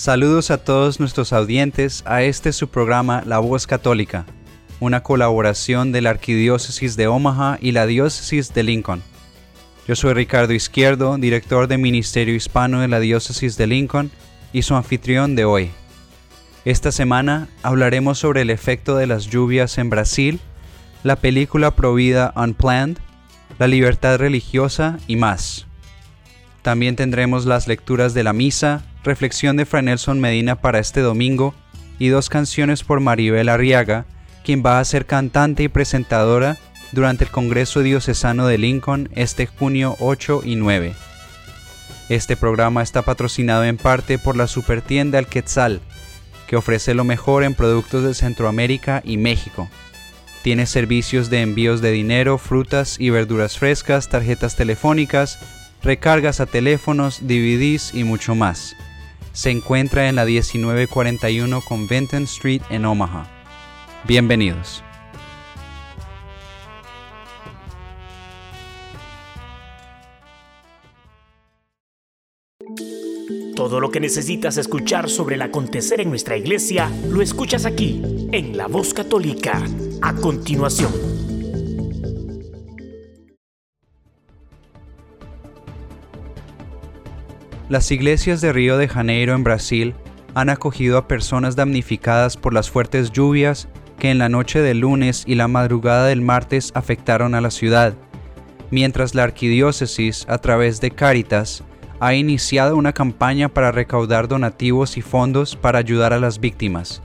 Saludos a todos nuestros audientes a este su programa La Voz Católica, una colaboración de la Arquidiócesis de Omaha y la Diócesis de Lincoln. Yo soy Ricardo Izquierdo, director de Ministerio Hispano de la Diócesis de Lincoln y su anfitrión de hoy. Esta semana hablaremos sobre el efecto de las lluvias en Brasil, la película Provida Unplanned, la libertad religiosa y más. También tendremos las lecturas de la misa, reflexión de Fray Nelson Medina para este domingo y dos canciones por Maribel Arriaga, quien va a ser cantante y presentadora durante el Congreso Diocesano de Lincoln este junio 8 y 9. Este programa está patrocinado en parte por la supertienda El Quetzal, que ofrece lo mejor en productos de Centroamérica y México. Tiene servicios de envíos de dinero, frutas y verduras frescas, tarjetas telefónicas, recargas a teléfonos, DVDs y mucho más se encuentra en la 1941 Convention Street en Omaha. Bienvenidos. Todo lo que necesitas escuchar sobre el acontecer en nuestra iglesia lo escuchas aquí, en La Voz Católica, a continuación. Las iglesias de Río de Janeiro en Brasil han acogido a personas damnificadas por las fuertes lluvias que en la noche del lunes y la madrugada del martes afectaron a la ciudad, mientras la arquidiócesis, a través de Cáritas, ha iniciado una campaña para recaudar donativos y fondos para ayudar a las víctimas.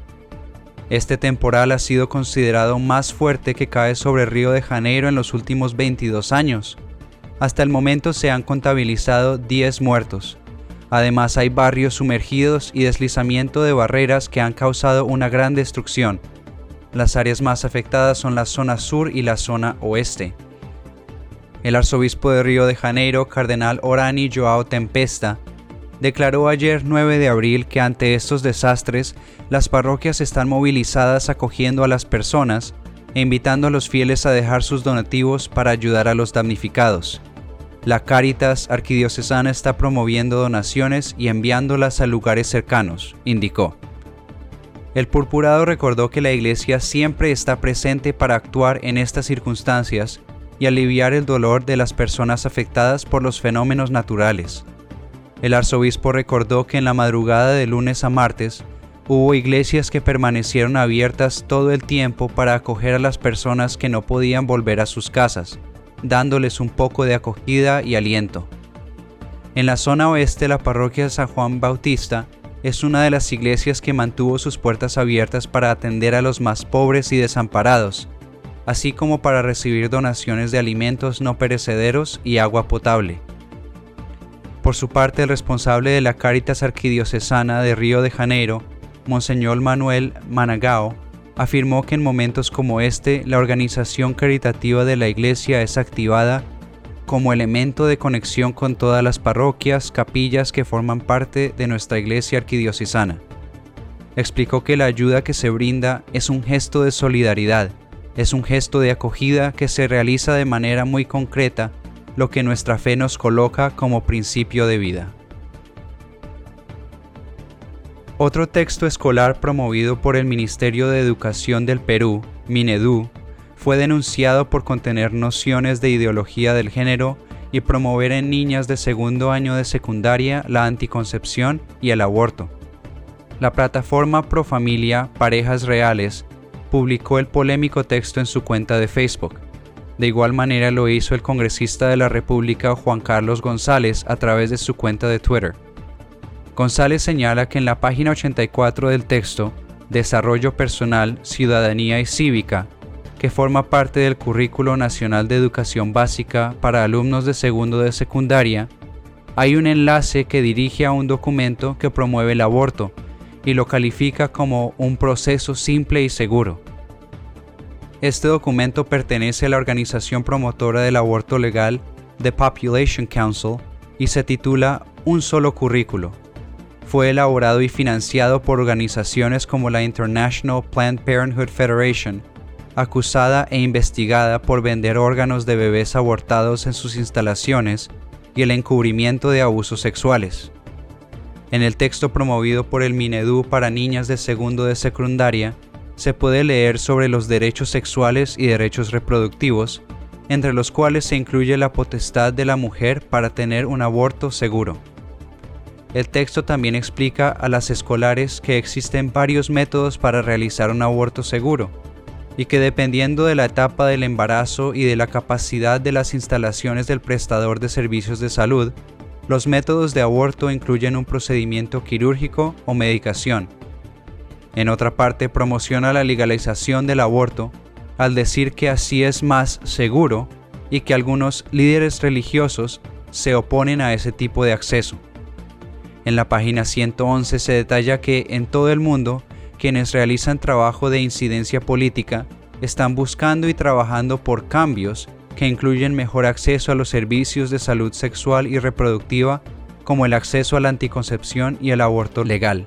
Este temporal ha sido considerado más fuerte que cae sobre Río de Janeiro en los últimos 22 años. Hasta el momento se han contabilizado 10 muertos, Además hay barrios sumergidos y deslizamiento de barreras que han causado una gran destrucción. Las áreas más afectadas son la zona sur y la zona oeste. El arzobispo de Río de Janeiro, cardenal Orani Joao Tempesta, declaró ayer 9 de abril que ante estos desastres las parroquias están movilizadas acogiendo a las personas e invitando a los fieles a dejar sus donativos para ayudar a los damnificados. La Caritas Arquidiocesana está promoviendo donaciones y enviándolas a lugares cercanos, indicó. El purpurado recordó que la Iglesia siempre está presente para actuar en estas circunstancias y aliviar el dolor de las personas afectadas por los fenómenos naturales. El arzobispo recordó que en la madrugada de lunes a martes hubo iglesias que permanecieron abiertas todo el tiempo para acoger a las personas que no podían volver a sus casas dándoles un poco de acogida y aliento. En la zona oeste la parroquia San Juan Bautista es una de las iglesias que mantuvo sus puertas abiertas para atender a los más pobres y desamparados, así como para recibir donaciones de alimentos no perecederos y agua potable. Por su parte, el responsable de la Cáritas Arquidiocesana de Río de Janeiro, Monseñor Manuel Managao, afirmó que en momentos como este la organización caritativa de la Iglesia es activada como elemento de conexión con todas las parroquias, capillas que forman parte de nuestra Iglesia arquidiocesana. Explicó que la ayuda que se brinda es un gesto de solidaridad, es un gesto de acogida que se realiza de manera muy concreta, lo que nuestra fe nos coloca como principio de vida. Otro texto escolar promovido por el Ministerio de Educación del Perú, Minedu, fue denunciado por contener nociones de ideología del género y promover en niñas de segundo año de secundaria la anticoncepción y el aborto. La plataforma Profamilia Parejas Reales publicó el polémico texto en su cuenta de Facebook. De igual manera lo hizo el congresista de la República Juan Carlos González a través de su cuenta de Twitter. González señala que en la página 84 del texto, Desarrollo Personal, Ciudadanía y Cívica, que forma parte del Currículo Nacional de Educación Básica para alumnos de segundo de secundaria, hay un enlace que dirige a un documento que promueve el aborto y lo califica como un proceso simple y seguro. Este documento pertenece a la organización promotora del aborto legal, The Population Council, y se titula Un solo currículo. Fue elaborado y financiado por organizaciones como la International Planned Parenthood Federation, acusada e investigada por vender órganos de bebés abortados en sus instalaciones y el encubrimiento de abusos sexuales. En el texto promovido por el Minedu para niñas de segundo de secundaria, se puede leer sobre los derechos sexuales y derechos reproductivos, entre los cuales se incluye la potestad de la mujer para tener un aborto seguro. El texto también explica a las escolares que existen varios métodos para realizar un aborto seguro, y que dependiendo de la etapa del embarazo y de la capacidad de las instalaciones del prestador de servicios de salud, los métodos de aborto incluyen un procedimiento quirúrgico o medicación. En otra parte, promociona la legalización del aborto al decir que así es más seguro y que algunos líderes religiosos se oponen a ese tipo de acceso. En la página 111 se detalla que en todo el mundo quienes realizan trabajo de incidencia política están buscando y trabajando por cambios que incluyen mejor acceso a los servicios de salud sexual y reproductiva como el acceso a la anticoncepción y el aborto legal.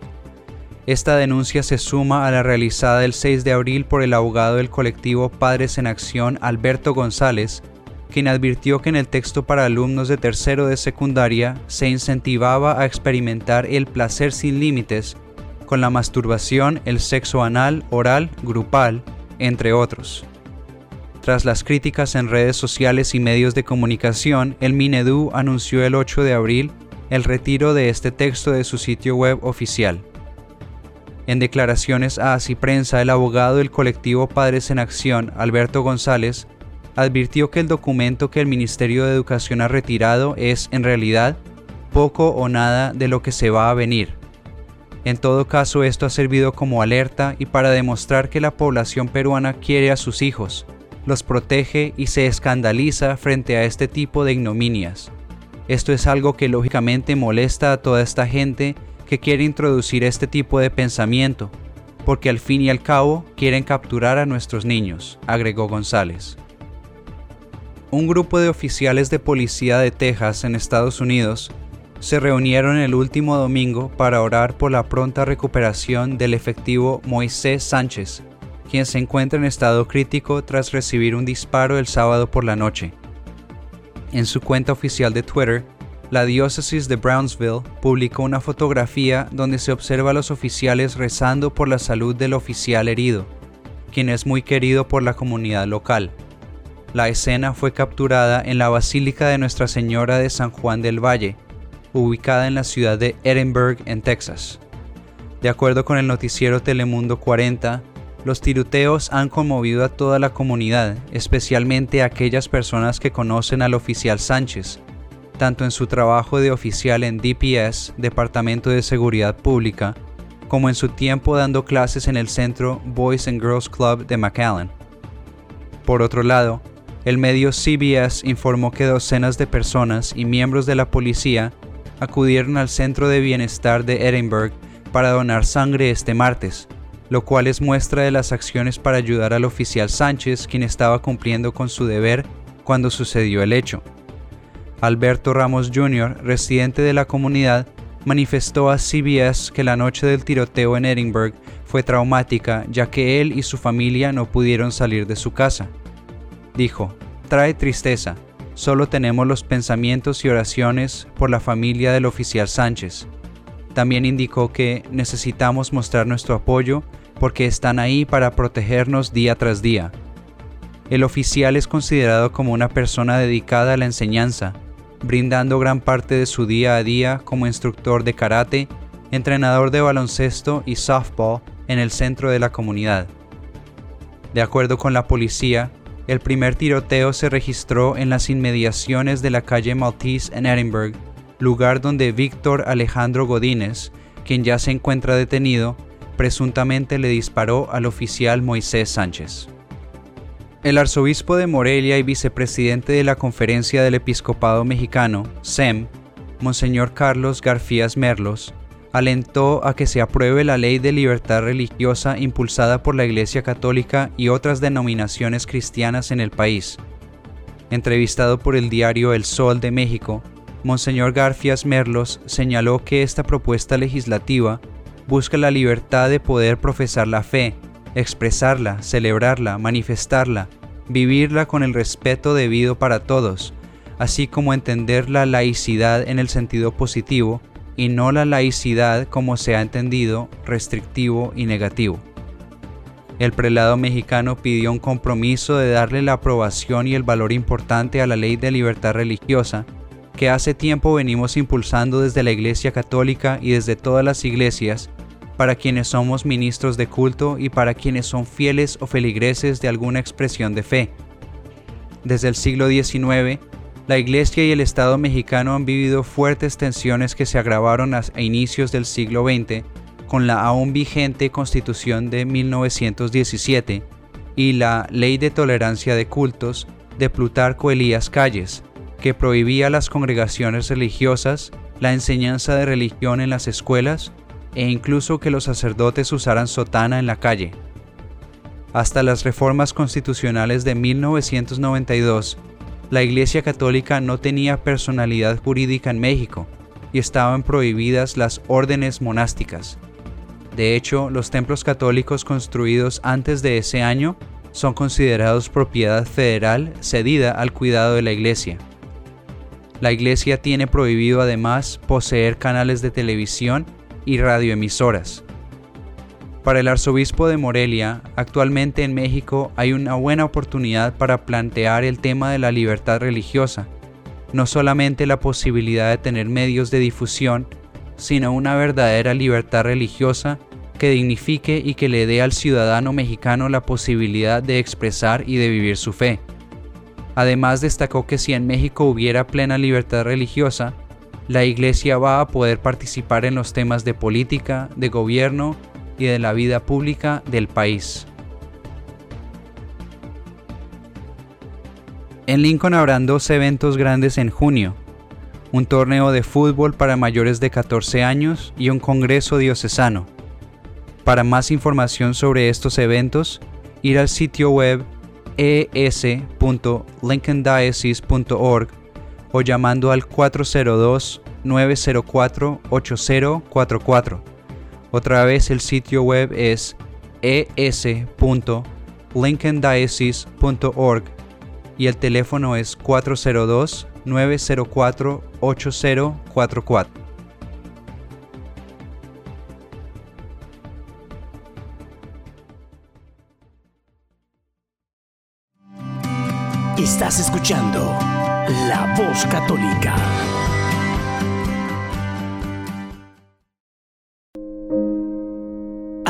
Esta denuncia se suma a la realizada el 6 de abril por el abogado del colectivo Padres en Acción Alberto González, quien advirtió que en el texto para alumnos de tercero de secundaria se incentivaba a experimentar el placer sin límites con la masturbación, el sexo anal, oral, grupal, entre otros. Tras las críticas en redes sociales y medios de comunicación, el Minedu anunció el 8 de abril el retiro de este texto de su sitio web oficial. En declaraciones a Así Prensa, el abogado del colectivo Padres en Acción, Alberto González, advirtió que el documento que el Ministerio de Educación ha retirado es, en realidad, poco o nada de lo que se va a venir. En todo caso, esto ha servido como alerta y para demostrar que la población peruana quiere a sus hijos, los protege y se escandaliza frente a este tipo de ignominias. Esto es algo que lógicamente molesta a toda esta gente que quiere introducir este tipo de pensamiento, porque al fin y al cabo quieren capturar a nuestros niños, agregó González. Un grupo de oficiales de policía de Texas en Estados Unidos se reunieron el último domingo para orar por la pronta recuperación del efectivo Moisés Sánchez, quien se encuentra en estado crítico tras recibir un disparo el sábado por la noche. En su cuenta oficial de Twitter, la diócesis de Brownsville publicó una fotografía donde se observa a los oficiales rezando por la salud del oficial herido, quien es muy querido por la comunidad local. La escena fue capturada en la Basílica de Nuestra Señora de San Juan del Valle, ubicada en la ciudad de Edinburgh, en Texas. De acuerdo con el noticiero Telemundo 40, los tiroteos han conmovido a toda la comunidad, especialmente a aquellas personas que conocen al oficial Sánchez, tanto en su trabajo de oficial en DPS, Departamento de Seguridad Pública, como en su tiempo dando clases en el centro Boys and Girls Club de McAllen. Por otro lado, el medio CBS informó que docenas de personas y miembros de la policía acudieron al Centro de Bienestar de Edinburgh para donar sangre este martes, lo cual es muestra de las acciones para ayudar al oficial Sánchez, quien estaba cumpliendo con su deber cuando sucedió el hecho. Alberto Ramos Jr., residente de la comunidad, manifestó a CBS que la noche del tiroteo en Edinburgh fue traumática ya que él y su familia no pudieron salir de su casa. Dijo, trae tristeza, solo tenemos los pensamientos y oraciones por la familia del oficial Sánchez. También indicó que necesitamos mostrar nuestro apoyo porque están ahí para protegernos día tras día. El oficial es considerado como una persona dedicada a la enseñanza, brindando gran parte de su día a día como instructor de karate, entrenador de baloncesto y softball en el centro de la comunidad. De acuerdo con la policía, el primer tiroteo se registró en las inmediaciones de la calle Maltese en Edinburgh, lugar donde Víctor Alejandro Godínez, quien ya se encuentra detenido, presuntamente le disparó al oficial Moisés Sánchez. El arzobispo de Morelia y vicepresidente de la Conferencia del Episcopado Mexicano, SEM, Monseñor Carlos Garcías Merlos, alentó a que se apruebe la ley de libertad religiosa impulsada por la Iglesia Católica y otras denominaciones cristianas en el país. Entrevistado por el diario El Sol de México, Monseñor Garfias Merlos señaló que esta propuesta legislativa busca la libertad de poder profesar la fe, expresarla, celebrarla, manifestarla, vivirla con el respeto debido para todos, así como entender la laicidad en el sentido positivo y no la laicidad como se ha entendido restrictivo y negativo. El prelado mexicano pidió un compromiso de darle la aprobación y el valor importante a la ley de libertad religiosa que hace tiempo venimos impulsando desde la Iglesia Católica y desde todas las iglesias para quienes somos ministros de culto y para quienes son fieles o feligreses de alguna expresión de fe. Desde el siglo XIX, la Iglesia y el Estado mexicano han vivido fuertes tensiones que se agravaron a inicios del siglo XX con la aún vigente Constitución de 1917 y la Ley de Tolerancia de Cultos de Plutarco Elías Calles, que prohibía a las congregaciones religiosas la enseñanza de religión en las escuelas e incluso que los sacerdotes usaran sotana en la calle. Hasta las reformas constitucionales de 1992 la Iglesia Católica no tenía personalidad jurídica en México y estaban prohibidas las órdenes monásticas. De hecho, los templos católicos construidos antes de ese año son considerados propiedad federal cedida al cuidado de la Iglesia. La Iglesia tiene prohibido además poseer canales de televisión y radioemisoras. Para el arzobispo de Morelia, actualmente en México hay una buena oportunidad para plantear el tema de la libertad religiosa, no solamente la posibilidad de tener medios de difusión, sino una verdadera libertad religiosa que dignifique y que le dé al ciudadano mexicano la posibilidad de expresar y de vivir su fe. Además destacó que si en México hubiera plena libertad religiosa, la Iglesia va a poder participar en los temas de política, de gobierno y de la vida pública del país. En Lincoln habrán dos eventos grandes en junio, un torneo de fútbol para mayores de 14 años y un congreso diocesano. Para más información sobre estos eventos, ir al sitio web es.lincolndiocese.org o llamando al 402 904 8044 otra vez el sitio web es es.lincolndiocese.org y el teléfono es 402-904-8044. Estás escuchando La Voz Católica.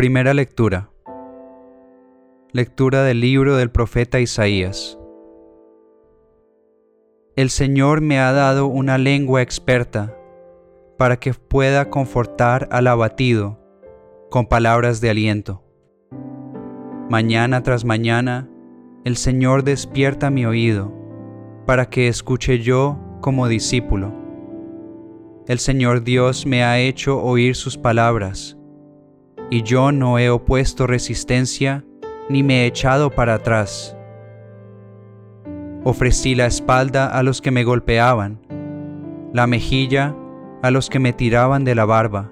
Primera lectura. Lectura del libro del profeta Isaías. El Señor me ha dado una lengua experta para que pueda confortar al abatido con palabras de aliento. Mañana tras mañana, el Señor despierta mi oído para que escuche yo como discípulo. El Señor Dios me ha hecho oír sus palabras y yo no he opuesto resistencia ni me he echado para atrás. Ofrecí la espalda a los que me golpeaban, la mejilla a los que me tiraban de la barba.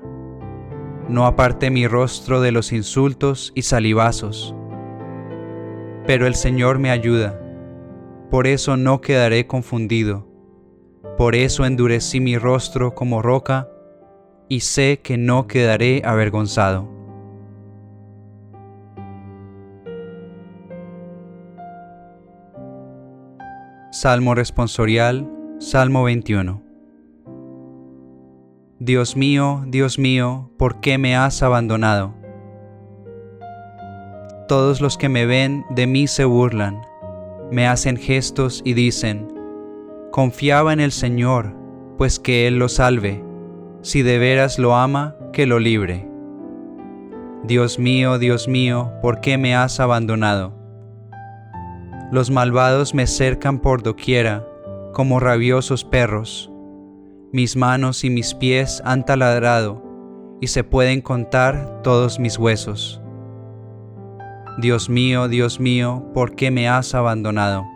No aparté mi rostro de los insultos y salivazos. Pero el Señor me ayuda, por eso no quedaré confundido. Por eso endurecí mi rostro como roca y sé que no quedaré avergonzado. Salmo responsorial, Salmo 21. Dios mío, Dios mío, ¿por qué me has abandonado? Todos los que me ven de mí se burlan, me hacen gestos y dicen, confiaba en el Señor, pues que Él lo salve, si de veras lo ama, que lo libre. Dios mío, Dios mío, ¿por qué me has abandonado? Los malvados me cercan por doquiera, como rabiosos perros. Mis manos y mis pies han taladrado, y se pueden contar todos mis huesos. Dios mío, Dios mío, ¿por qué me has abandonado?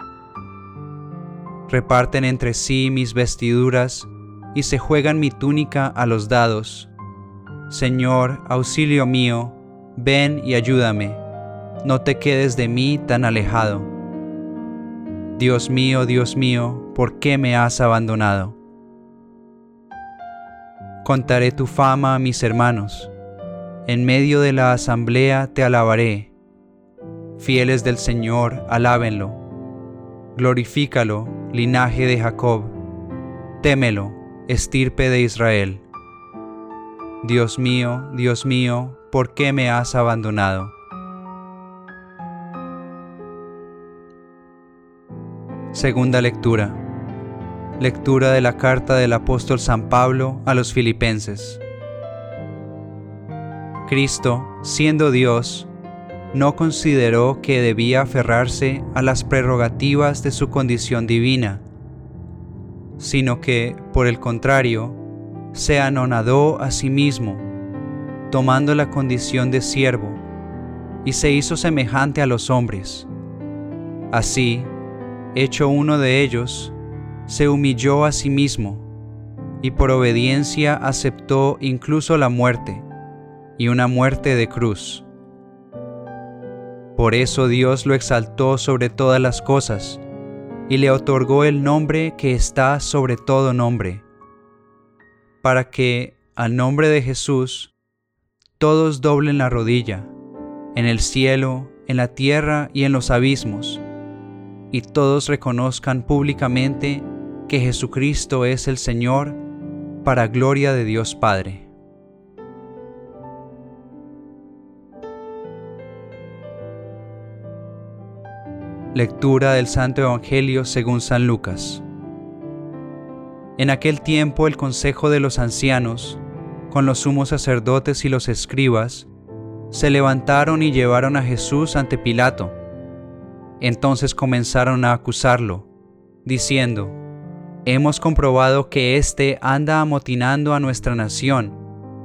Reparten entre sí mis vestiduras, y se juegan mi túnica a los dados. Señor, auxilio mío, ven y ayúdame, no te quedes de mí tan alejado. Dios mío, Dios mío, ¿por qué me has abandonado? Contaré tu fama a mis hermanos, en medio de la asamblea te alabaré. Fieles del Señor, alábenlo. Glorifícalo, linaje de Jacob. Témelo, estirpe de Israel. Dios mío, Dios mío, ¿por qué me has abandonado? Segunda lectura. Lectura de la carta del apóstol San Pablo a los filipenses. Cristo, siendo Dios, no consideró que debía aferrarse a las prerrogativas de su condición divina, sino que, por el contrario, se anonadó a sí mismo, tomando la condición de siervo, y se hizo semejante a los hombres. Así, hecho uno de ellos, se humilló a sí mismo y por obediencia aceptó incluso la muerte y una muerte de cruz. Por eso Dios lo exaltó sobre todas las cosas y le otorgó el nombre que está sobre todo nombre, para que, al nombre de Jesús, todos doblen la rodilla, en el cielo, en la tierra y en los abismos, y todos reconozcan públicamente que Jesucristo es el Señor, para gloria de Dios Padre. Lectura del Santo Evangelio según San Lucas. En aquel tiempo el consejo de los ancianos, con los sumos sacerdotes y los escribas, se levantaron y llevaron a Jesús ante Pilato entonces comenzaron a acusarlo, diciendo, Hemos comprobado que éste anda amotinando a nuestra nación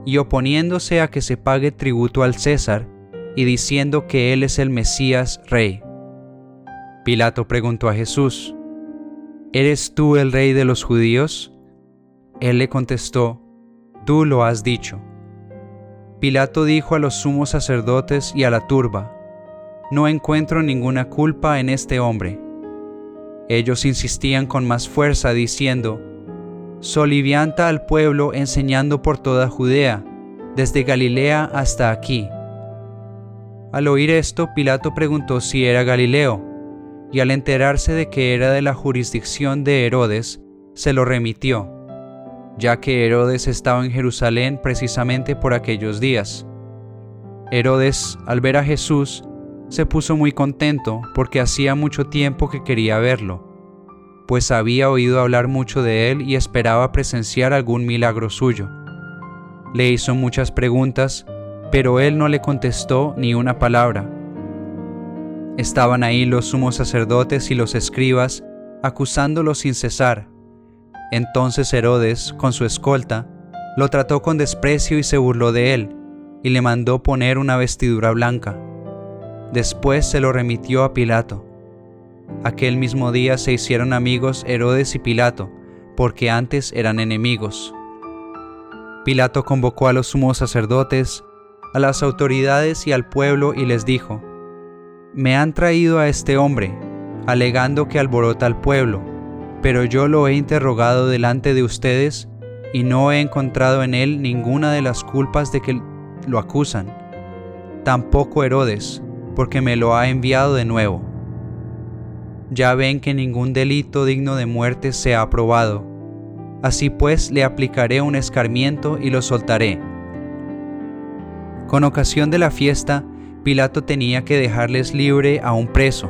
y oponiéndose a que se pague tributo al César y diciendo que él es el Mesías rey. Pilato preguntó a Jesús, ¿Eres tú el rey de los judíos? Él le contestó, Tú lo has dicho. Pilato dijo a los sumos sacerdotes y a la turba, no encuentro ninguna culpa en este hombre. Ellos insistían con más fuerza diciendo, Solivianta al pueblo enseñando por toda Judea, desde Galilea hasta aquí. Al oír esto, Pilato preguntó si era Galileo, y al enterarse de que era de la jurisdicción de Herodes, se lo remitió, ya que Herodes estaba en Jerusalén precisamente por aquellos días. Herodes, al ver a Jesús, se puso muy contento porque hacía mucho tiempo que quería verlo, pues había oído hablar mucho de él y esperaba presenciar algún milagro suyo. Le hizo muchas preguntas, pero él no le contestó ni una palabra. Estaban ahí los sumos sacerdotes y los escribas, acusándolo sin cesar. Entonces Herodes, con su escolta, lo trató con desprecio y se burló de él, y le mandó poner una vestidura blanca. Después se lo remitió a Pilato. Aquel mismo día se hicieron amigos Herodes y Pilato, porque antes eran enemigos. Pilato convocó a los sumos sacerdotes, a las autoridades y al pueblo y les dijo, Me han traído a este hombre, alegando que alborota al pueblo, pero yo lo he interrogado delante de ustedes y no he encontrado en él ninguna de las culpas de que lo acusan. Tampoco Herodes, porque me lo ha enviado de nuevo. ya ven que ningún delito digno de muerte se ha aprobado. Así pues le aplicaré un escarmiento y lo soltaré. Con ocasión de la fiesta, Pilato tenía que dejarles libre a un preso.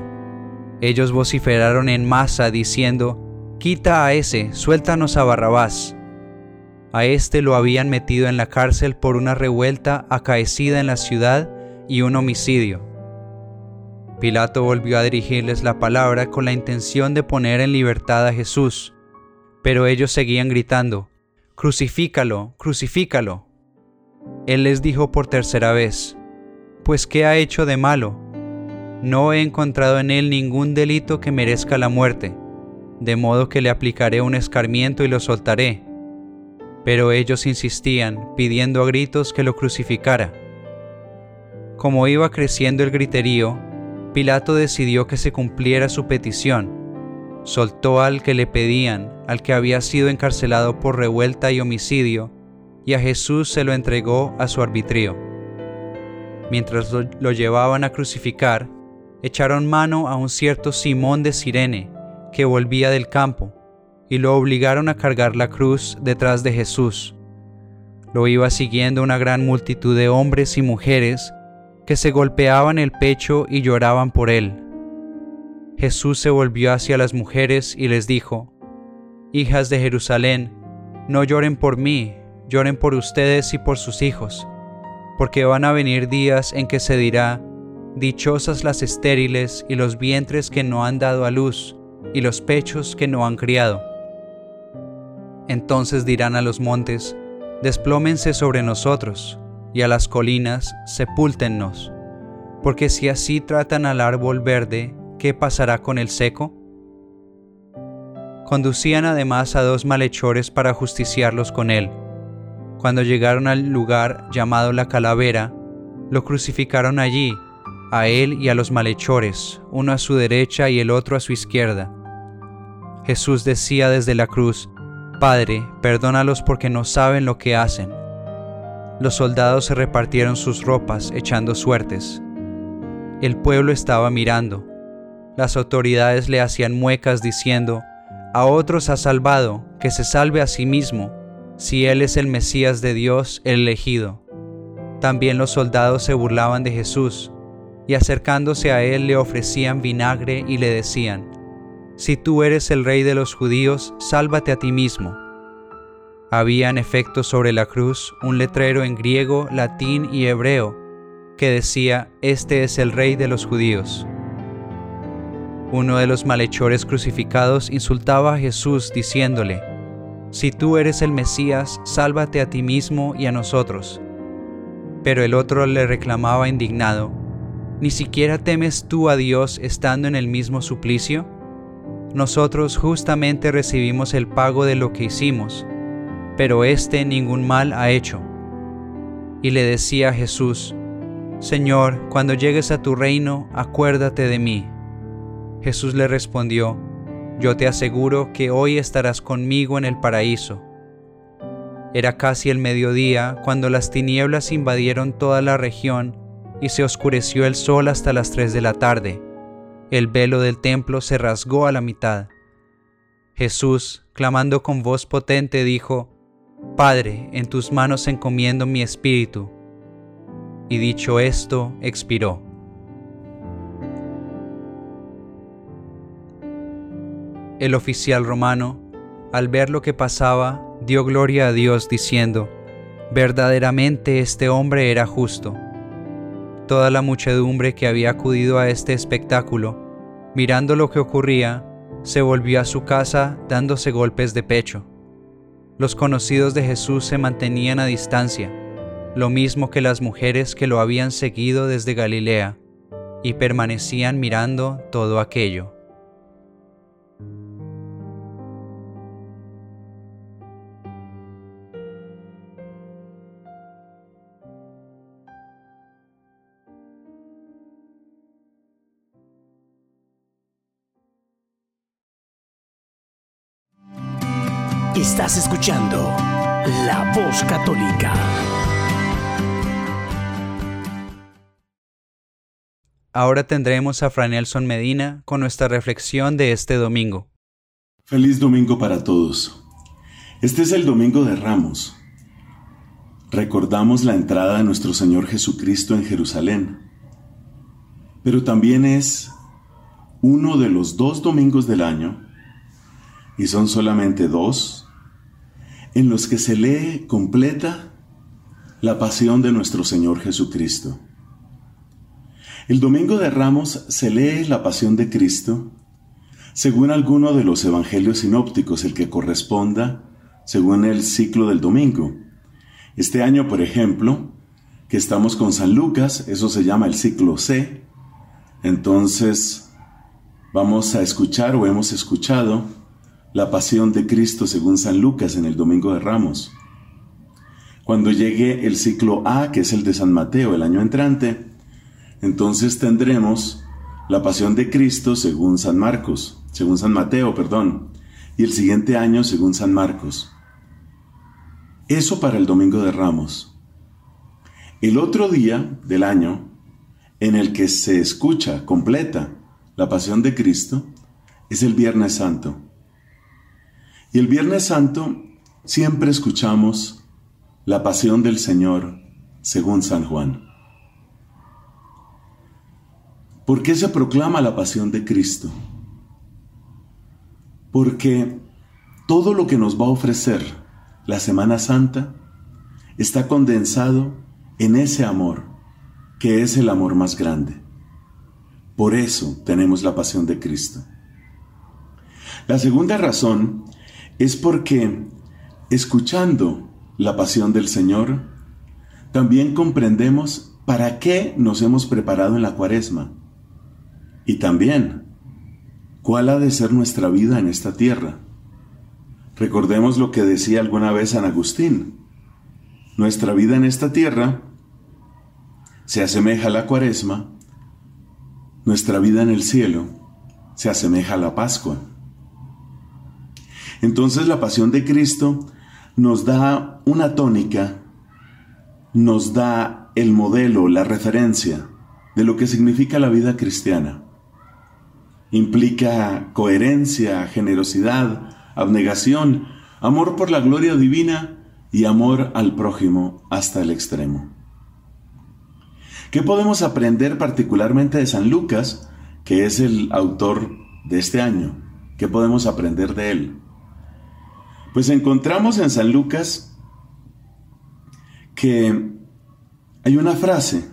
Ellos vociferaron en masa diciendo, Quita a ese, suéltanos a Barrabás. A este lo habían metido en la cárcel por una revuelta acaecida en la ciudad y un homicidio. Pilato volvió a dirigirles la palabra con la intención de poner en libertad a Jesús, pero ellos seguían gritando, Crucifícalo, crucifícalo. Él les dijo por tercera vez, Pues ¿qué ha hecho de malo? No he encontrado en él ningún delito que merezca la muerte, de modo que le aplicaré un escarmiento y lo soltaré. Pero ellos insistían, pidiendo a gritos que lo crucificara. Como iba creciendo el griterío, Pilato decidió que se cumpliera su petición. Soltó al que le pedían, al que había sido encarcelado por revuelta y homicidio, y a Jesús se lo entregó a su arbitrio. Mientras lo, llevaban a crucificar, echaron mano a un cierto Simón de Sirene, que volvía del campo, y lo obligaron a cargar la cruz detrás de Jesús. Lo iba siguiendo una gran multitud de hombres y mujeres que se golpeaban el pecho y lloraban por él. Jesús se volvió hacia las mujeres y les dijo, Hijas de Jerusalén, no lloren por mí, lloren por ustedes y por sus hijos, porque van a venir días en que se dirá, Dichosas las estériles y los vientres que no han dado a luz, y los pechos que no han criado. Entonces dirán a los montes, Desplómense sobre nosotros, y a las colinas, sepúltennos. Porque si así tratan al árbol verde, ¿qué pasará con el seco? Conducían además a dos malhechores para justiciarlos con él. Cuando llegaron al lugar llamado la calavera, lo crucificaron allí, a él y a los malhechores, uno a su derecha y el otro a su izquierda. Jesús decía desde la cruz, Padre, perdónalos porque no saben lo que hacen. Los soldados se repartieron sus ropas echando suertes. El pueblo estaba mirando. Las autoridades le hacían muecas diciendo, a otros ha salvado, que se salve a sí mismo, si él es el Mesías de Dios, el elegido. También los soldados se burlaban de Jesús, y acercándose a él le ofrecían vinagre y le decían, Si tú eres el rey de los judíos, sálvate a ti mismo. Había en efecto sobre la cruz un letrero en griego, latín y hebreo que decía, Este es el rey de los judíos. Uno de los malhechores crucificados insultaba a Jesús diciéndole, Si tú eres el Mesías, sálvate a ti mismo y a nosotros. Pero el otro le reclamaba indignado, ¿Ni siquiera temes tú a Dios estando en el mismo suplicio? Nosotros justamente recibimos el pago de lo que hicimos pero éste ningún mal ha hecho. Y le decía Jesús, Señor, cuando llegues a tu reino, acuérdate de mí. Jesús le respondió, Yo te aseguro que hoy estarás conmigo en el paraíso. Era casi el mediodía cuando las tinieblas invadieron toda la región y se oscureció el sol hasta las tres de la tarde. El velo del templo se rasgó a la mitad. Jesús, clamando con voz potente, dijo, Padre, en tus manos encomiendo mi espíritu. Y dicho esto, expiró. El oficial romano, al ver lo que pasaba, dio gloria a Dios diciendo, verdaderamente este hombre era justo. Toda la muchedumbre que había acudido a este espectáculo, mirando lo que ocurría, se volvió a su casa dándose golpes de pecho. Los conocidos de Jesús se mantenían a distancia, lo mismo que las mujeres que lo habían seguido desde Galilea, y permanecían mirando todo aquello. Estás escuchando La Voz Católica. Ahora tendremos a Fray Nelson Medina con nuestra reflexión de este domingo. Feliz domingo para todos. Este es el domingo de Ramos. Recordamos la entrada de nuestro Señor Jesucristo en Jerusalén, pero también es uno de los dos domingos del año, y son solamente dos, en los que se lee completa la pasión de nuestro Señor Jesucristo. El domingo de Ramos se lee la pasión de Cristo según alguno de los evangelios sinópticos, el que corresponda según el ciclo del domingo. Este año, por ejemplo, que estamos con San Lucas, eso se llama el ciclo C, entonces vamos a escuchar o hemos escuchado la pasión de Cristo según San Lucas en el domingo de Ramos. Cuando llegue el ciclo A, que es el de San Mateo, el año entrante, entonces tendremos la pasión de Cristo según San Marcos, según San Mateo, perdón, y el siguiente año según San Marcos. Eso para el Domingo de Ramos. El otro día del año en el que se escucha completa la pasión de Cristo es el Viernes Santo. Y el Viernes Santo siempre escuchamos la pasión del Señor según San Juan. ¿Por qué se proclama la pasión de Cristo? Porque todo lo que nos va a ofrecer la Semana Santa está condensado en ese amor, que es el amor más grande. Por eso tenemos la pasión de Cristo. La segunda razón es porque escuchando la pasión del Señor, también comprendemos para qué nos hemos preparado en la cuaresma. Y también, ¿cuál ha de ser nuestra vida en esta tierra? Recordemos lo que decía alguna vez San Agustín. Nuestra vida en esta tierra se asemeja a la cuaresma, nuestra vida en el cielo se asemeja a la Pascua. Entonces la pasión de Cristo nos da una tónica, nos da el modelo, la referencia de lo que significa la vida cristiana implica coherencia, generosidad, abnegación, amor por la gloria divina y amor al prójimo hasta el extremo. ¿Qué podemos aprender particularmente de San Lucas, que es el autor de este año? ¿Qué podemos aprender de él? Pues encontramos en San Lucas que hay una frase,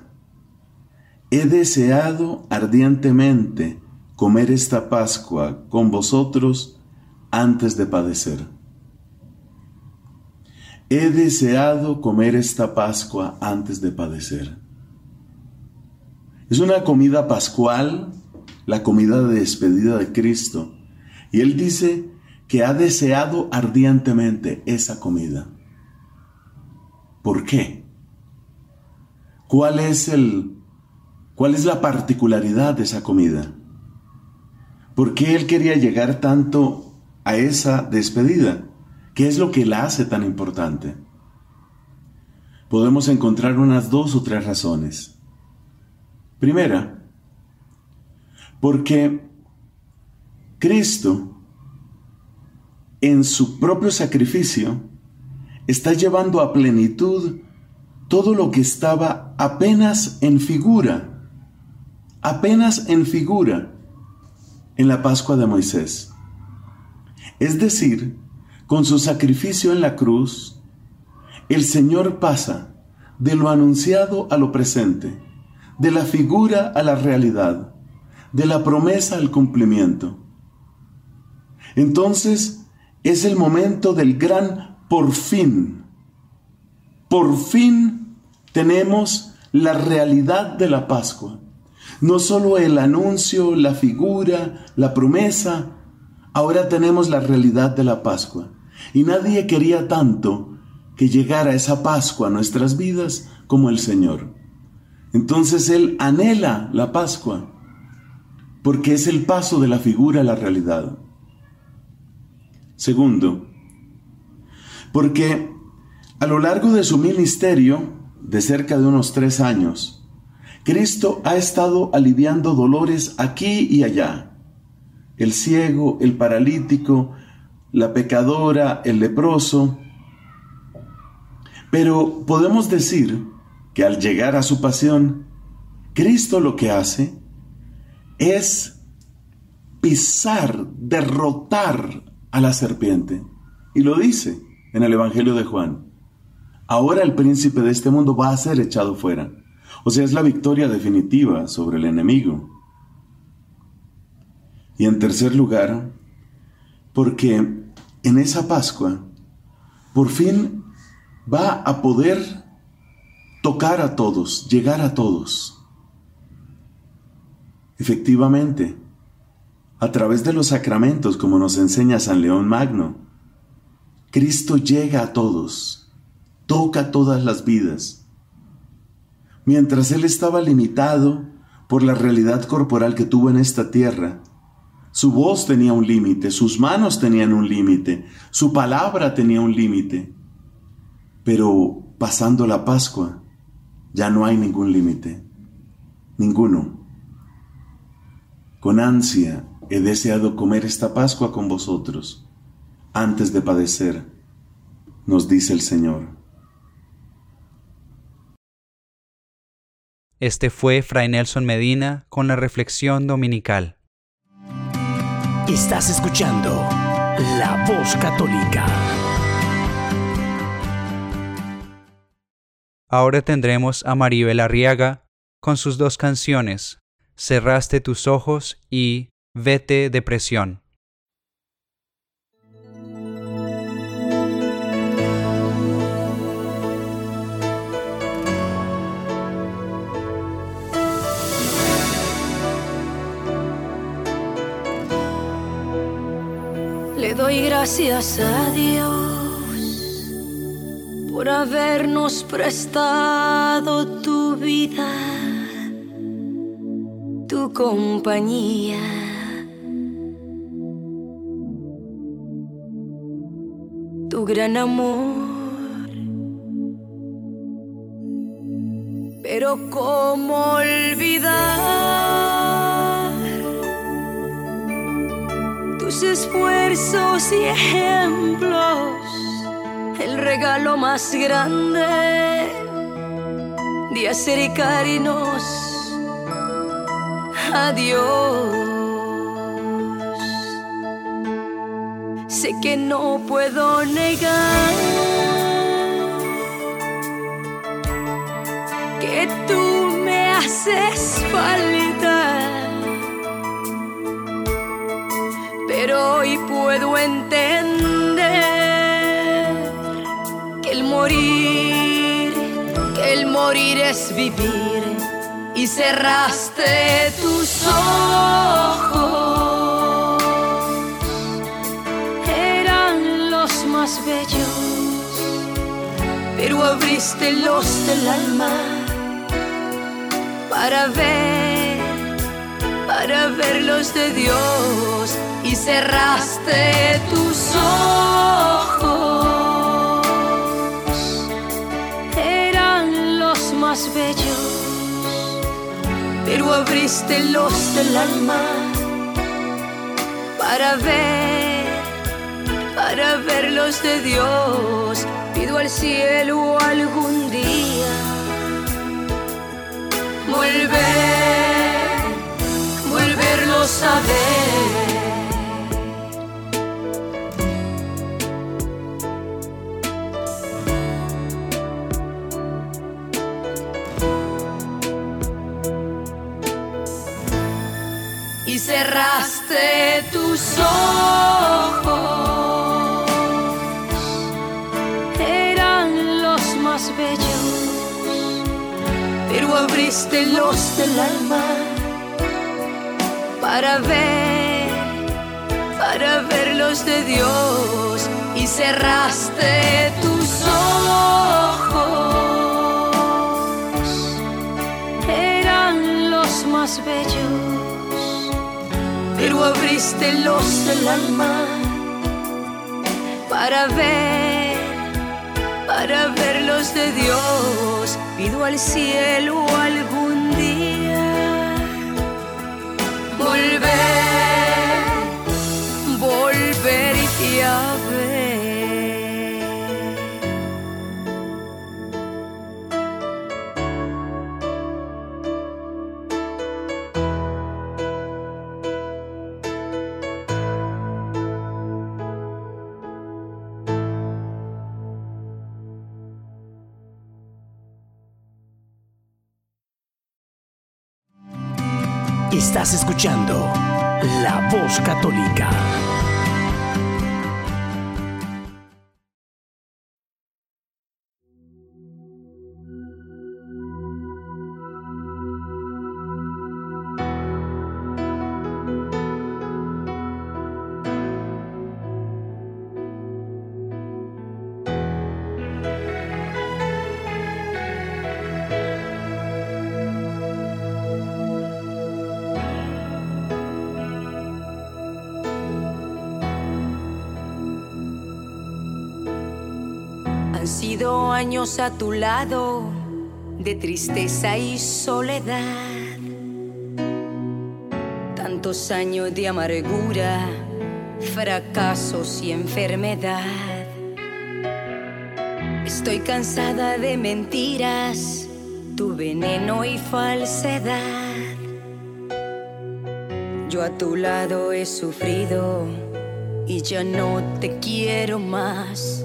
he deseado ardientemente comer esta Pascua con vosotros antes de padecer. He deseado comer esta Pascua antes de padecer. Es una comida pascual, la comida de despedida de Cristo. Y Él dice que ha deseado ardientemente esa comida. ¿Por qué? ¿Cuál es el cuál es la particularidad de esa comida? ¿Por qué él quería llegar tanto a esa despedida? ¿Qué es lo que la hace tan importante? Podemos encontrar unas dos o tres razones. Primera, porque Cristo, en su propio sacrificio, está llevando a plenitud todo lo que estaba apenas en figura, apenas en figura en la Pascua de Moisés. Es decir, con su sacrificio en la cruz, el Señor pasa de lo anunciado a lo presente, de la figura a la realidad, de la promesa al cumplimiento. Entonces es el momento del gran por fin. Por fin tenemos la realidad de la Pascua. No solo el anuncio, la figura, la promesa, ahora tenemos la realidad de la Pascua. Y nadie quería tanto que llegara esa Pascua a nuestras vidas como el Señor. Entonces Él anhela la Pascua, porque es el paso de la figura a la realidad. Segundo, porque a lo largo de su ministerio, de cerca de unos tres años, Cristo ha estado aliviando dolores aquí y allá. El ciego, el paralítico, la pecadora, el leproso. Pero podemos decir que al llegar a su pasión, Cristo lo que hace es pisar, derrotar a la serpiente. Y lo dice en el Evangelio de Juan. Ahora el príncipe de este mundo va a ser echado fuera. O sea, es la victoria definitiva sobre el enemigo. Y en tercer lugar, porque en esa Pascua, por fin va a poder tocar a todos, llegar a todos. Efectivamente, a través de los sacramentos, como nos enseña San León Magno, Cristo llega a todos, toca todas las vidas. Mientras Él estaba limitado por la realidad corporal que tuvo en esta tierra, su voz tenía un límite, sus manos tenían un límite, su palabra tenía un límite. Pero pasando la Pascua, ya no hay ningún límite, ninguno. Con ansia he deseado comer esta Pascua con vosotros antes de padecer, nos dice el Señor. Este fue Fray Nelson Medina con la reflexión dominical. Estás escuchando La Voz Católica. Ahora tendremos a Maribel Arriaga con sus dos canciones, Cerraste tus ojos y Vete depresión. doy gracias a Dios por habernos prestado tu vida, tu compañía. Tu gran amor, pero cómo olvidar esfuerzos y ejemplos, el regalo más grande de acercarnos a Dios. Sé que no puedo negar que tú me haces falta pero hoy puedo entender que el morir, que el morir es vivir y cerraste tus ojos. Más bellos, pero abriste los del alma para ver, para ver los de Dios y cerraste tus ojos. Eran los más bellos, pero abriste los del alma para ver, para ver los de Dios. Pido al cielo algún día volver, volverlos a ver cerraste tus ojos. Pero abriste los del alma para ver, para ver los de Dios y cerraste tus ojos. Eran los más bellos pero abriste los del alma para ver, para ver los de Dios pido al cielo algún día volver, volver y a ver. Estás escuchando La Voz Católica. A tu lado de tristeza y soledad. Tantos años de amargura, fracasos y enfermedad. Estoy cansada de mentiras, tu veneno y falsedad. Yo a tu lado he sufrido y ya no te quiero más.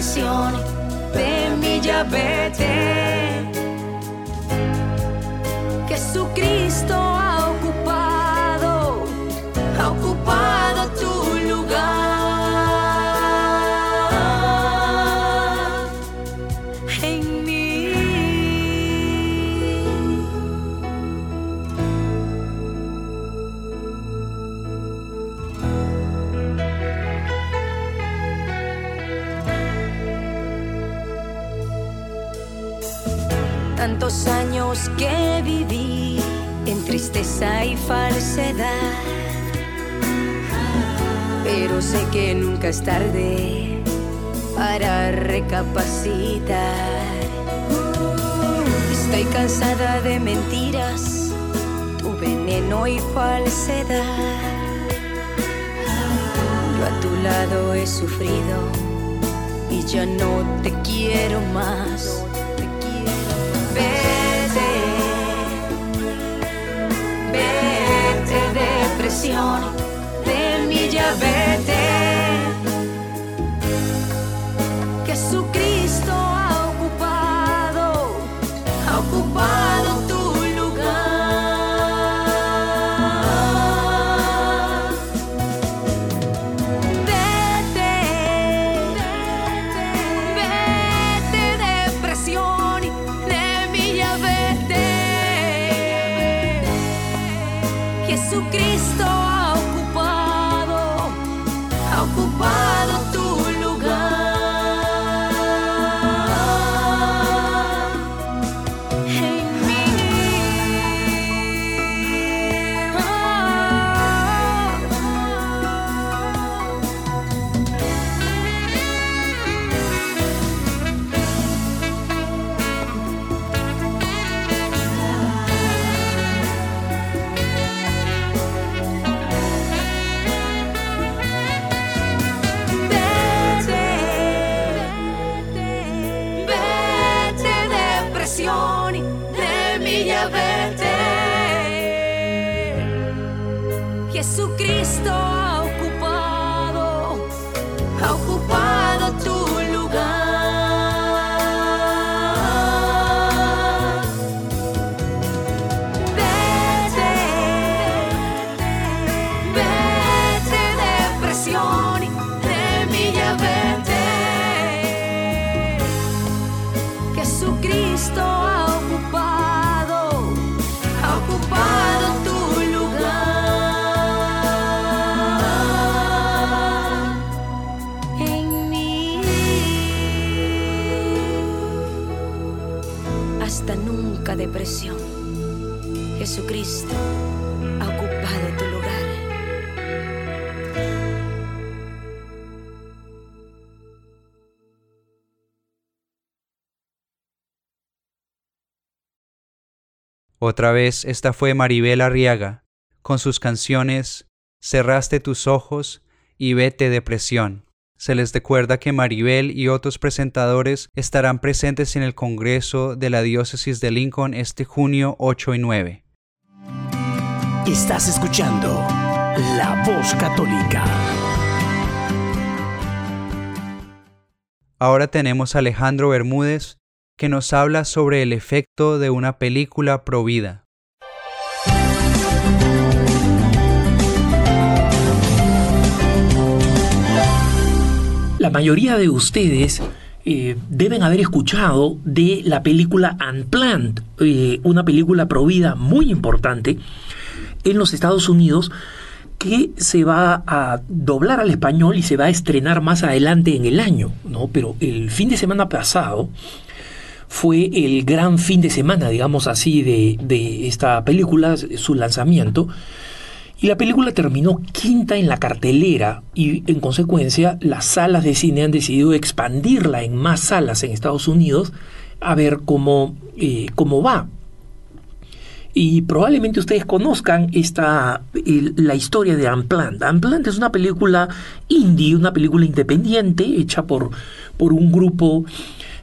De mí ya vete. Jesucristo ha ocupado, ha ocupado que viví en tristeza y falsedad. Pero sé que nunca es tarde para recapacitar. Estoy cansada de mentiras, tu veneno y falsedad. Yo a tu lado he sufrido y ya no te quiero más. Vete, depresión, de ya vete. Jesucristo ha ocupado, ha ocupado tu lugar. Vete, vete depresión, de ya vete. Jesucristo Otra vez, esta fue Maribel Arriaga, con sus canciones Cerraste tus ojos y Vete Depresión. Se les recuerda que Maribel y otros presentadores estarán presentes en el Congreso de la Diócesis de Lincoln este junio 8 y 9. Estás escuchando La Voz Católica. Ahora tenemos a Alejandro Bermúdez que nos habla sobre el efecto de una película provida. La mayoría de ustedes eh, deben haber escuchado de la película Unplanned, eh, una película provida muy importante en los Estados Unidos que se va a doblar al español y se va a estrenar más adelante en el año, ¿no? Pero el fin de semana pasado fue el gran fin de semana, digamos así, de, de esta película, su lanzamiento. Y la película terminó quinta en la cartelera y en consecuencia las salas de cine han decidido expandirla en más salas en Estados Unidos a ver cómo, eh, cómo va. Y probablemente ustedes conozcan esta, la historia de Unplanned. Unplanned es una película indie, una película independiente hecha por, por un grupo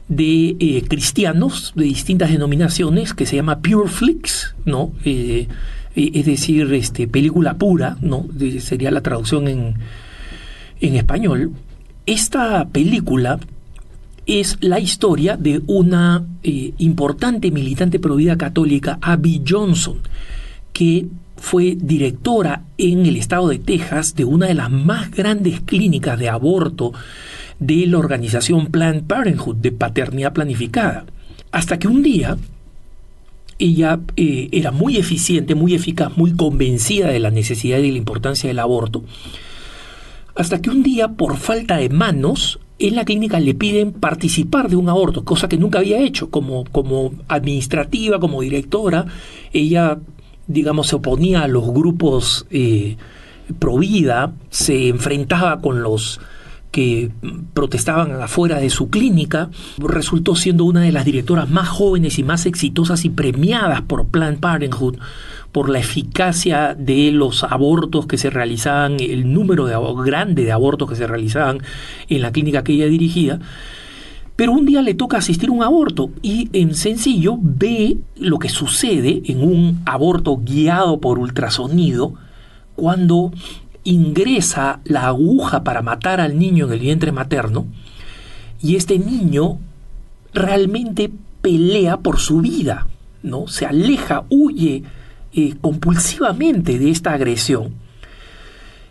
de eh, cristianos de distintas denominaciones que se llama Pure Flix, ¿no? Eh, eh, es decir, este, película pura, ¿no? sería la traducción en, en español. Esta película es la historia de una importante militante provida católica, Abby Johnson, que fue directora en el estado de Texas de una de las más grandes clínicas de aborto de la organización Planned Parenthood de paternidad planificada. Hasta que un día ella eh, era muy eficiente, muy eficaz, muy convencida de la necesidad y la importancia del aborto, hasta que un día, por falta de manos, en la clínica le piden participar de un aborto, cosa que nunca había hecho. Como, como administrativa, como directora, ella, digamos, se oponía a los grupos eh, pro vida, se enfrentaba con los que protestaban afuera de su clínica, resultó siendo una de las directoras más jóvenes y más exitosas y premiadas por Planned Parenthood por la eficacia de los abortos que se realizaban, el número de, grande de abortos que se realizaban en la clínica que ella dirigía. Pero un día le toca asistir a un aborto y en sencillo ve lo que sucede en un aborto guiado por ultrasonido cuando ingresa la aguja para matar al niño en el vientre materno y este niño realmente pelea por su vida, ¿no? Se aleja, huye eh, compulsivamente de esta agresión.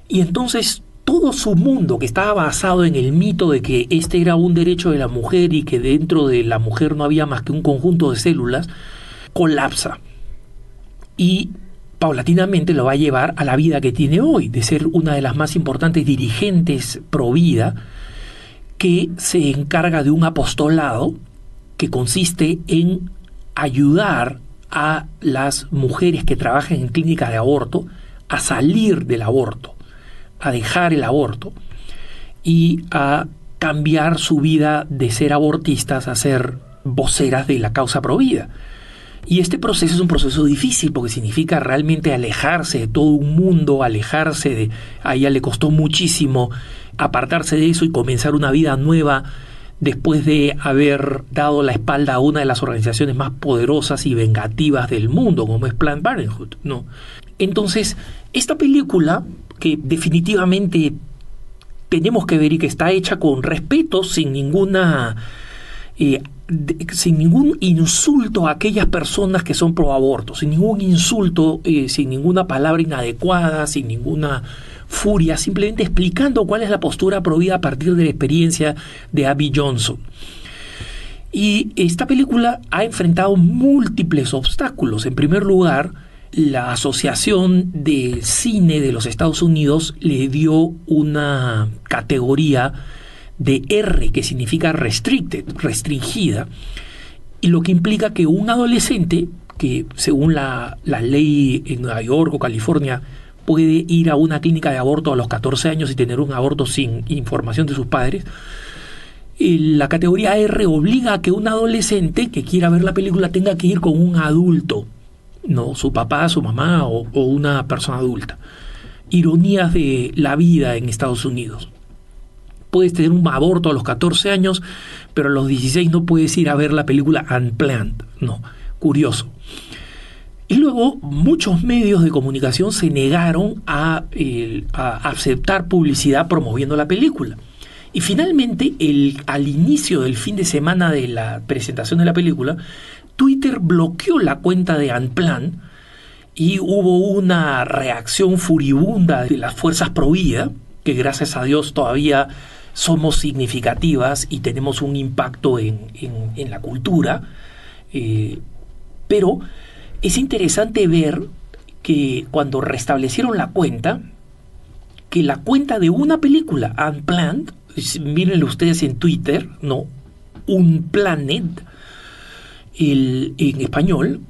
Y entonces todo su mundo que estaba basado en el mito de que este era un derecho de la mujer y que dentro de la mujer no había más que un conjunto de células, colapsa. Y paulatinamente lo va a llevar a la vida que tiene hoy, de ser una de las más importantes dirigentes pro vida, que se encarga de un apostolado que consiste en ayudar a las mujeres que trabajan en clínicas de aborto a salir del aborto, a dejar el aborto y a cambiar su vida de ser abortistas a ser voceras de la causa pro vida. Y este proceso es un proceso difícil porque significa realmente alejarse de todo un mundo, alejarse de... A ella le costó muchísimo apartarse de eso y comenzar una vida nueva después de haber dado la espalda a una de las organizaciones más poderosas y vengativas del mundo, como es Planned Parenthood, ¿no? Entonces, esta película, que definitivamente tenemos que ver y que está hecha con respeto, sin ninguna eh, sin ningún insulto a aquellas personas que son pro aborto, sin ningún insulto, eh, sin ninguna palabra inadecuada, sin ninguna furia, simplemente explicando cuál es la postura pro vida a partir de la experiencia de Abby Johnson. Y esta película ha enfrentado múltiples obstáculos. En primer lugar, la Asociación de Cine de los Estados Unidos le dio una categoría de R, que significa restricted, restringida, y lo que implica que un adolescente, que según la, ley en Nueva York o California, puede ir a una clínica de aborto a los 14 años y tener un aborto sin información de sus padres, la categoría R obliga a que un adolescente que quiera ver la película tenga que ir con un adulto ¿no? Su papá, su mamá o, una persona adulta. Ironías de la vida en Estados Unidos. Puedes tener un aborto a los 14 años, pero a los 16 no puedes ir a ver la película Unplanned. No, curioso. Y luego muchos medios de comunicación se negaron a, aceptar publicidad promoviendo la película. Y finalmente, el, al inicio del fin de semana de la presentación de la película, Twitter bloqueó la cuenta de Unplan y hubo una reacción furibunda de las fuerzas pro que gracias a Dios todavía somos significativas y tenemos un impacto en, la cultura. Eh, pero es interesante ver que cuando restablecieron la cuenta, que la cuenta de una película, Unplanned, mírenlo ustedes en Twitter, ¿no? Un En español,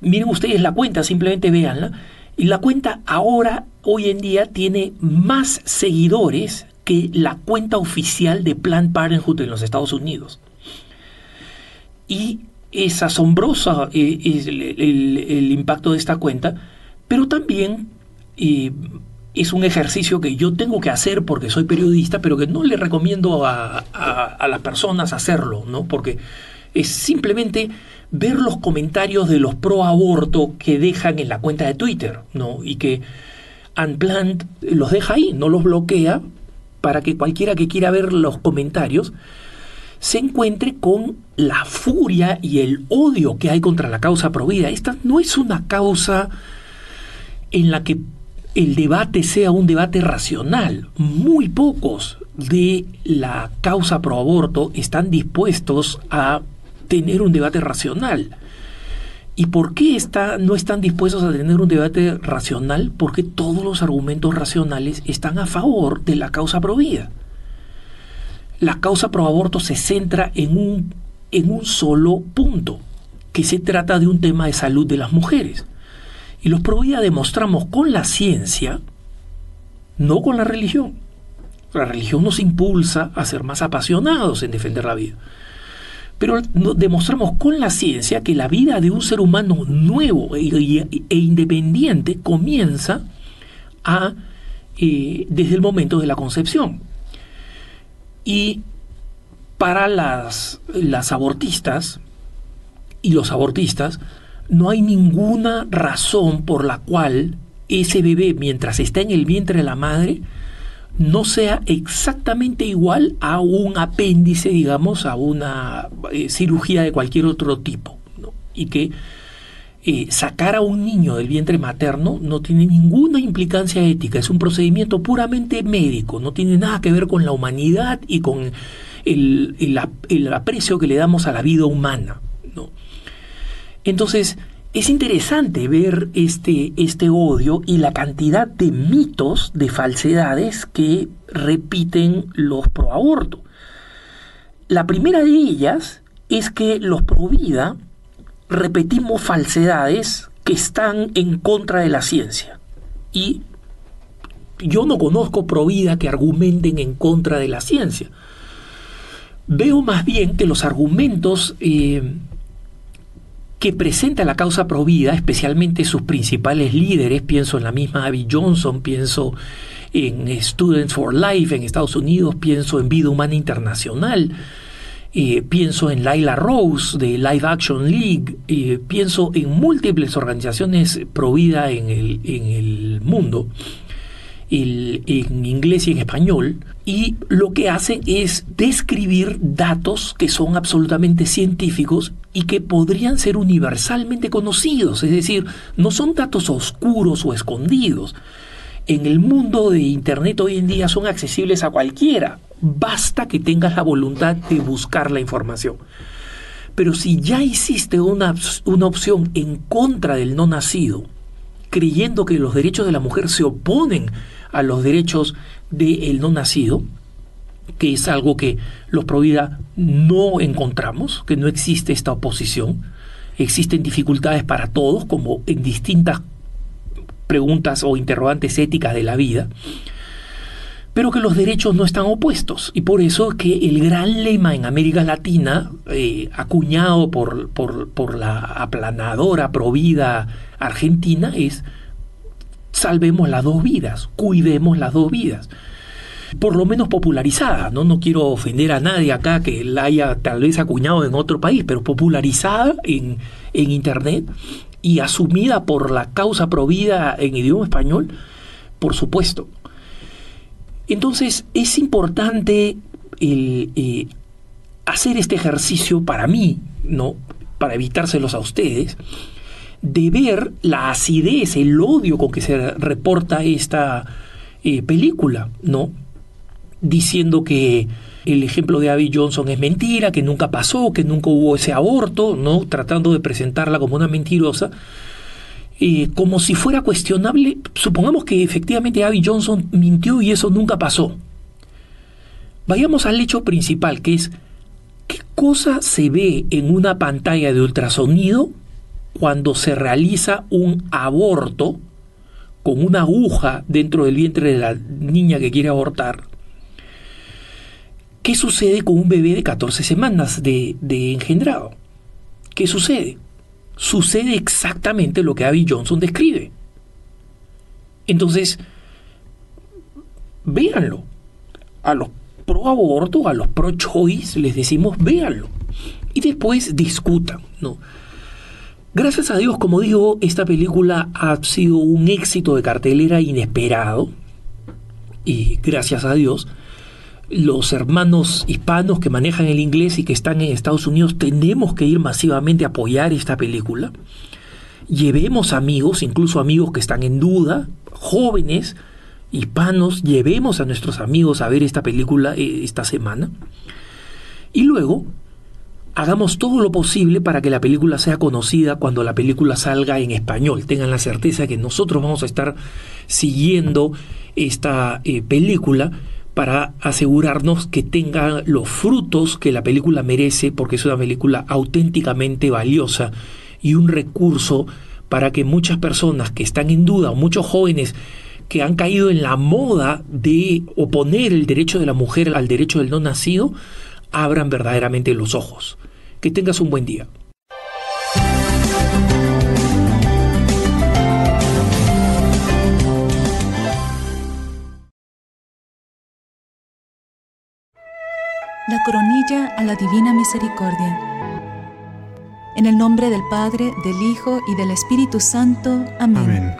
miren ustedes la cuenta, simplemente véanla, y la cuenta ahora, hoy en día, tiene más seguidores que la cuenta oficial de Planned Parenthood en los Estados Unidos. Y es asombroso eh, el, impacto de esta cuenta, pero también eh, es un ejercicio que yo tengo que hacer porque soy periodista, pero que no le recomiendo a, las personas hacerlo, ¿no? Porque es simplemente ver los comentarios de los pro aborto que dejan en la cuenta de Twitter, ¿no? Y que Unplanned los deja ahí, no los bloquea, para que cualquiera que quiera ver los comentarios se encuentre con la furia y el odio que hay contra la causa provida. Esta no es una causa en la que el debate sea un debate racional. Muy pocos de la causa pro aborto están dispuestos a tener un debate racional. ¿Y por qué está, no están dispuestos a tener un debate racional? Porque todos los argumentos racionales están a favor de la causa provida la causa pro aborto se centra en un, en un solo punto, que se trata de un tema de salud de las mujeres. Y los pro vida demostramos con la ciencia, no con la religión. La religión nos impulsa a ser más apasionados en defender la vida. Pero demostramos con la ciencia que la vida de un ser humano nuevo e, e independiente comienza a, eh, desde el momento de la concepción. Y para las, las abortistas y los abortistas, no hay ninguna razón por la cual ese bebé, mientras está en el vientre de la madre, no sea exactamente igual a un apéndice, digamos, a una eh, cirugía de cualquier otro tipo. Y que eh, sacar a un niño del vientre materno no tiene ninguna implicancia ética, es un procedimiento puramente médico, no tiene nada que ver con la humanidad y con el, aprecio que le damos a la vida humana. Entonces, es interesante ver este, este odio y la cantidad de mitos, de falsedades que repiten los pro aborto. La primera de ellas es que los pro vida repetimos falsedades que están en contra de la ciencia. Y yo no conozco provida que argumenten en contra de la ciencia. Veo más bien que los argumentos eh, que presenta la causa provida, especialmente sus principales líderes, pienso en la misma Abby Johnson, pienso en Students for Life en Estados Unidos, pienso en Vida Humana Internacional, eh, pienso en Laila Rose de Live Action League, eh, pienso en múltiples organizaciones pro vida en el, en el mundo, en inglés y en español, y lo que hacen es describir datos que son absolutamente científicos y que podrían ser universalmente conocidos, es decir, no son datos oscuros o escondidos. En el mundo de Internet hoy en día son accesibles a cualquiera, Basta que tengas la voluntad de buscar la información. Pero si ya hiciste una, una opción en contra del no nacido, creyendo que los derechos de la mujer se oponen a los derechos del no nacido, que es algo que los Provida no encontramos, que no existe esta oposición. Existen dificultades para todos, como en distintas preguntas o interrogantes éticas de la vida pero que los derechos no están opuestos. Y por eso que el gran lema en América Latina, eh, acuñado por, por, la aplanadora provida argentina, es salvemos las dos vidas, cuidemos las dos vidas. Por lo menos popularizada, ¿no? No quiero ofender a nadie acá que la haya tal vez acuñado en otro país, pero popularizada en, en Internet y asumida por la causa provida en idioma español, por supuesto. Entonces es importante eh, hacer este ejercicio para mí, ¿no? Para evitárselos a ustedes, de ver la acidez, el odio con que se reporta esta eh, película, ¿no? Diciendo que el ejemplo de Abby Johnson es mentira, que nunca pasó, que nunca hubo ese aborto, ¿no? Tratando de presentarla como una mentirosa. Eh, como si fuera cuestionable, supongamos que efectivamente Abby Johnson mintió y eso nunca pasó. Vayamos al hecho principal, que es qué cosa se ve en una pantalla de ultrasonido cuando se realiza un aborto con una aguja dentro del vientre de la niña que quiere abortar. ¿Qué sucede con un bebé de 14 semanas de, de engendrado? ¿Qué sucede? sucede exactamente lo que Abby Johnson describe. Entonces, véanlo. A los pro aborto, a los pro choice, les decimos véanlo. Y después discutan, ¿no? Gracias a Dios, como digo, esta película ha sido un éxito de cartelera inesperado. Y gracias a Dios, los hermanos hispanos que manejan el inglés y que están en Estados Unidos tenemos que ir masivamente a apoyar esta película. Llevemos amigos, incluso amigos que están en duda, jóvenes, hispanos, llevemos a nuestros amigos a ver esta película eh, esta semana. Y luego hagamos todo lo posible para que la película sea conocida cuando la película salga en español. Tengan la certeza que nosotros vamos a estar siguiendo esta eh, película para asegurarnos que tenga los frutos que la película merece, porque es una película auténticamente valiosa y un recurso para que muchas personas que están en duda, o muchos jóvenes que han caído en la moda de oponer el derecho de la mujer al derecho del no nacido, abran verdaderamente los ojos. Que tengas un buen día. La coronilla a la divina misericordia. En el nombre del Padre, del Hijo y del Espíritu Santo. Amén.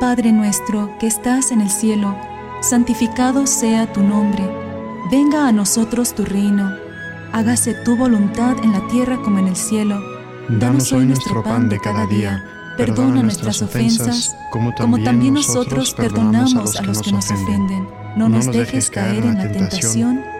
Padre nuestro que estás en el cielo, santificado sea tu nombre. Venga a nosotros tu reino. Hágase tu voluntad en la tierra como en el cielo. Danos hoy nuestro pan de cada día. Perdona nuestras ofensas, como también nosotros perdonamos a los que nos ofenden. No nos dejes caer en la tentación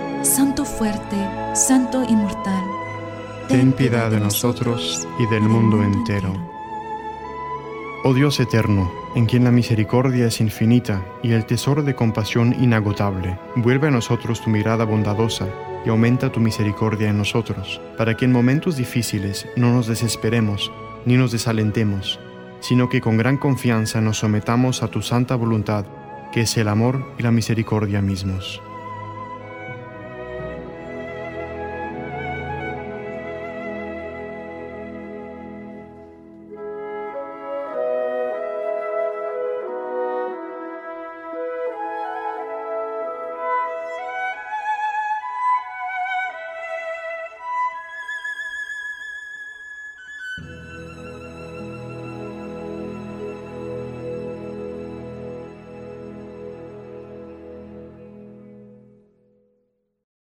Santo fuerte, Santo inmortal, ten piedad de nosotros y del mundo entero. Oh Dios eterno, en quien la misericordia es infinita y el tesoro de compasión inagotable, vuelve a nosotros tu mirada bondadosa y aumenta tu misericordia en nosotros, para que en momentos difíciles no nos desesperemos ni nos desalentemos, sino que con gran confianza nos sometamos a tu santa voluntad, que es el amor y la misericordia mismos.